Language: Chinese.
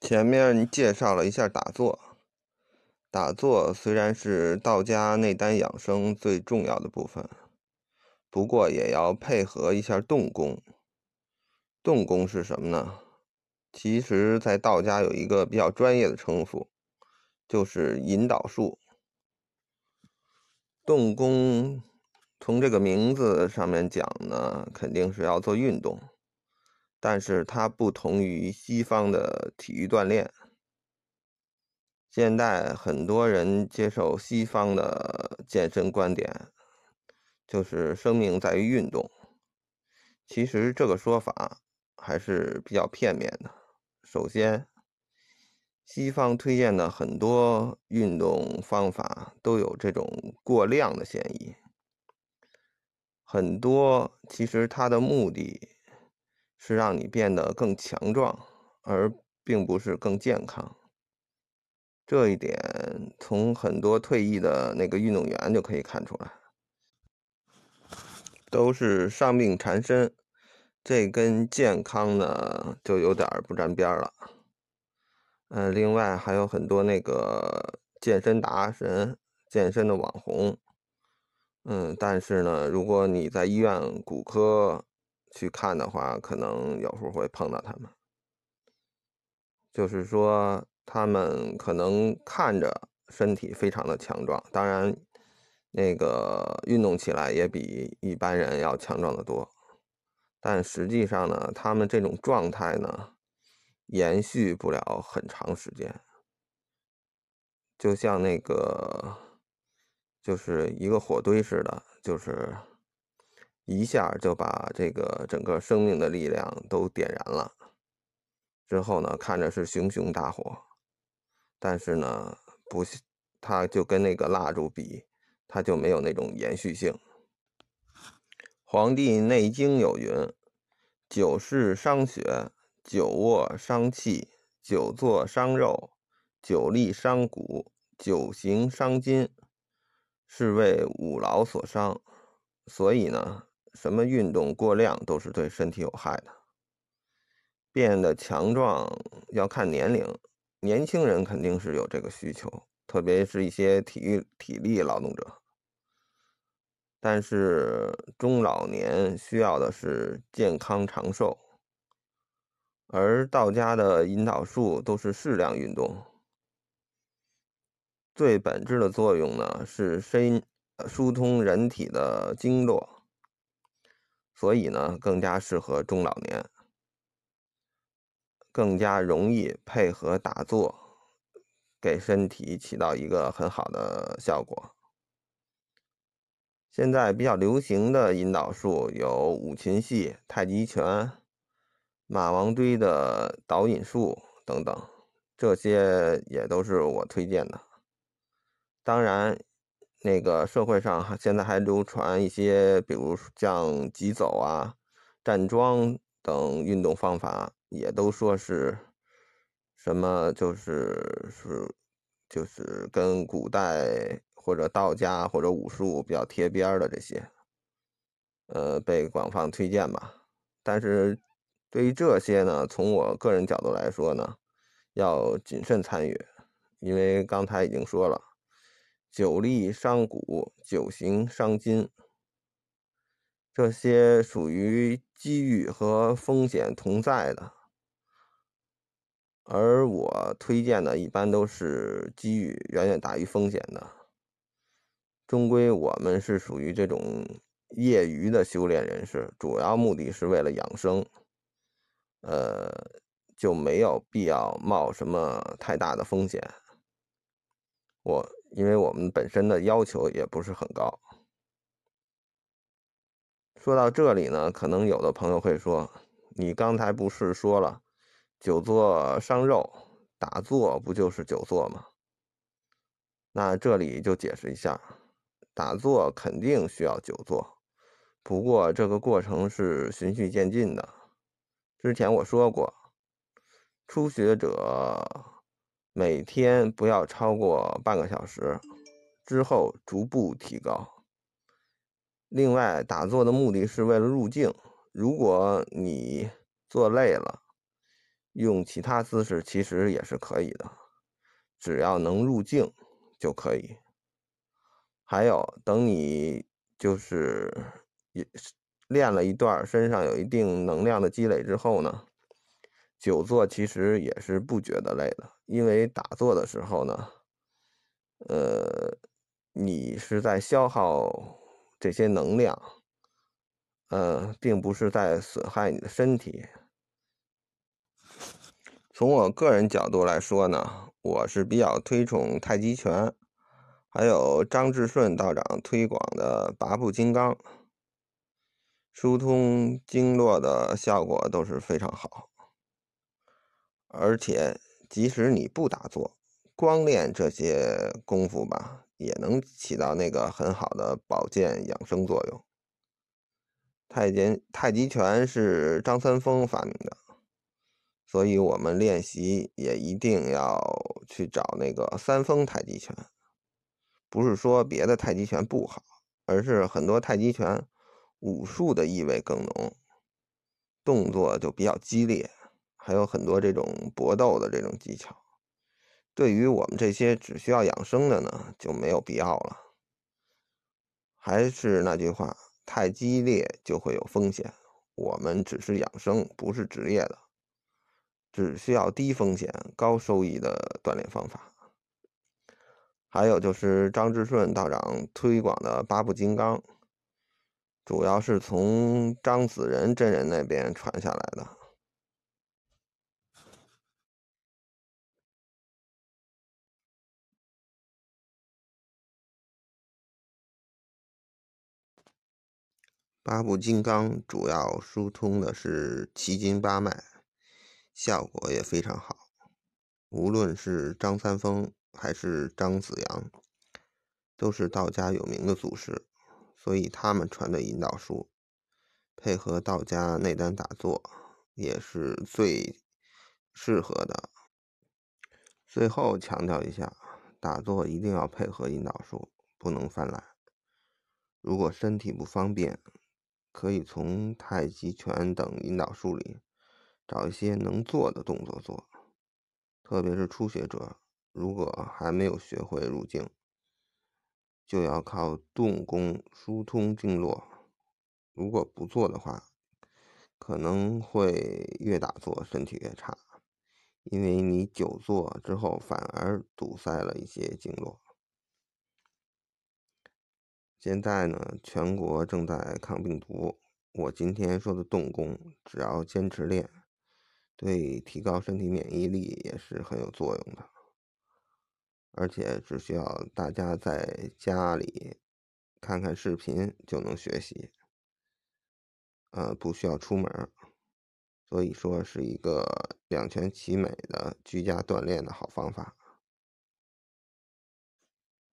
前面介绍了一下打坐，打坐虽然是道家内丹养生最重要的部分，不过也要配合一下动功。动功是什么呢？其实，在道家有一个比较专业的称呼，就是引导术。动功从这个名字上面讲呢，肯定是要做运动。但是它不同于西方的体育锻炼。现在很多人接受西方的健身观点，就是生命在于运动。其实这个说法还是比较片面的。首先，西方推荐的很多运动方法都有这种过量的嫌疑，很多其实它的目的。是让你变得更强壮，而并不是更健康。这一点从很多退役的那个运动员就可以看出来，都是伤病缠身，这跟健康呢就有点不沾边了。嗯，另外还有很多那个健身达人、健身的网红，嗯，但是呢，如果你在医院骨科。去看的话，可能有时候会碰到他们，就是说他们可能看着身体非常的强壮，当然那个运动起来也比一般人要强壮的多，但实际上呢，他们这种状态呢，延续不了很长时间，就像那个就是一个火堆似的，就是。一下就把这个整个生命的力量都点燃了，之后呢，看着是熊熊大火，但是呢，不，它就跟那个蜡烛比，它就没有那种延续性。《黄帝内经》有云：“久视伤血，久卧伤气，久坐伤肉，久立伤骨，久行伤筋，是为五劳所伤。”所以呢。什么运动过量都是对身体有害的。变得强壮要看年龄，年轻人肯定是有这个需求，特别是一些体育体力劳动者。但是中老年需要的是健康长寿，而道家的引导术都是适量运动，最本质的作用呢是身疏通人体的经络。所以呢，更加适合中老年，更加容易配合打坐，给身体起到一个很好的效果。现在比较流行的引导术有五禽戏、太极拳、马王堆的导引术等等，这些也都是我推荐的。当然。那个社会上现在还流传一些，比如像疾走啊、站桩等运动方法，也都说是什么，就是是就是跟古代或者道家或者武术比较贴边的这些，呃，被广泛推荐吧。但是对于这些呢，从我个人角度来说呢，要谨慎参与，因为刚才已经说了。久立伤骨，久行伤筋，这些属于机遇和风险同在的。而我推荐的，一般都是机遇远远大于风险的。终归我们是属于这种业余的修炼人士，主要目的是为了养生，呃，就没有必要冒什么太大的风险。我。因为我们本身的要求也不是很高。说到这里呢，可能有的朋友会说：“你刚才不是说了，久坐伤肉，打坐不就是久坐吗？”那这里就解释一下，打坐肯定需要久坐，不过这个过程是循序渐进的。之前我说过，初学者。每天不要超过半个小时，之后逐步提高。另外，打坐的目的是为了入静。如果你坐累了，用其他姿势其实也是可以的，只要能入镜就可以。还有，等你就是也练了一段，身上有一定能量的积累之后呢，久坐其实也是不觉得累的，因为打坐的时候呢，呃，你是在消耗这些能量，呃，并不是在损害你的身体。从我个人角度来说呢，我是比较推崇太极拳，还有张志顺道长推广的八步金刚，疏通经络的效果都是非常好。而且即使你不打坐，光练这些功夫吧，也能起到那个很好的保健养生作用。太极太极拳是张三丰发明的。所以，我们练习也一定要去找那个三丰太极拳。不是说别的太极拳不好，而是很多太极拳武术的意味更浓，动作就比较激烈，还有很多这种搏斗的这种技巧。对于我们这些只需要养生的呢，就没有必要了。还是那句话，太激烈就会有风险。我们只是养生，不是职业的。只需要低风险高收益的锻炼方法。还有就是张志顺道长推广的八部金刚，主要是从张子仁真人那边传下来的。八部金刚主要疏通的是七经八脉。效果也非常好，无论是张三丰还是张子阳，都是道家有名的祖师，所以他们传的引导书，配合道家内丹打坐，也是最适合的。最后强调一下，打坐一定要配合引导术，不能犯懒。如果身体不方便，可以从太极拳等引导术里。找一些能做的动作做，特别是初学者，如果还没有学会入静，就要靠动功疏通经络。如果不做的话，可能会越打坐身体越差，因为你久坐之后反而堵塞了一些经络。现在呢，全国正在抗病毒，我今天说的动功，只要坚持练。对提高身体免疫力也是很有作用的，而且只需要大家在家里看看视频就能学习，呃，不需要出门，所以说是一个两全其美的居家锻炼的好方法。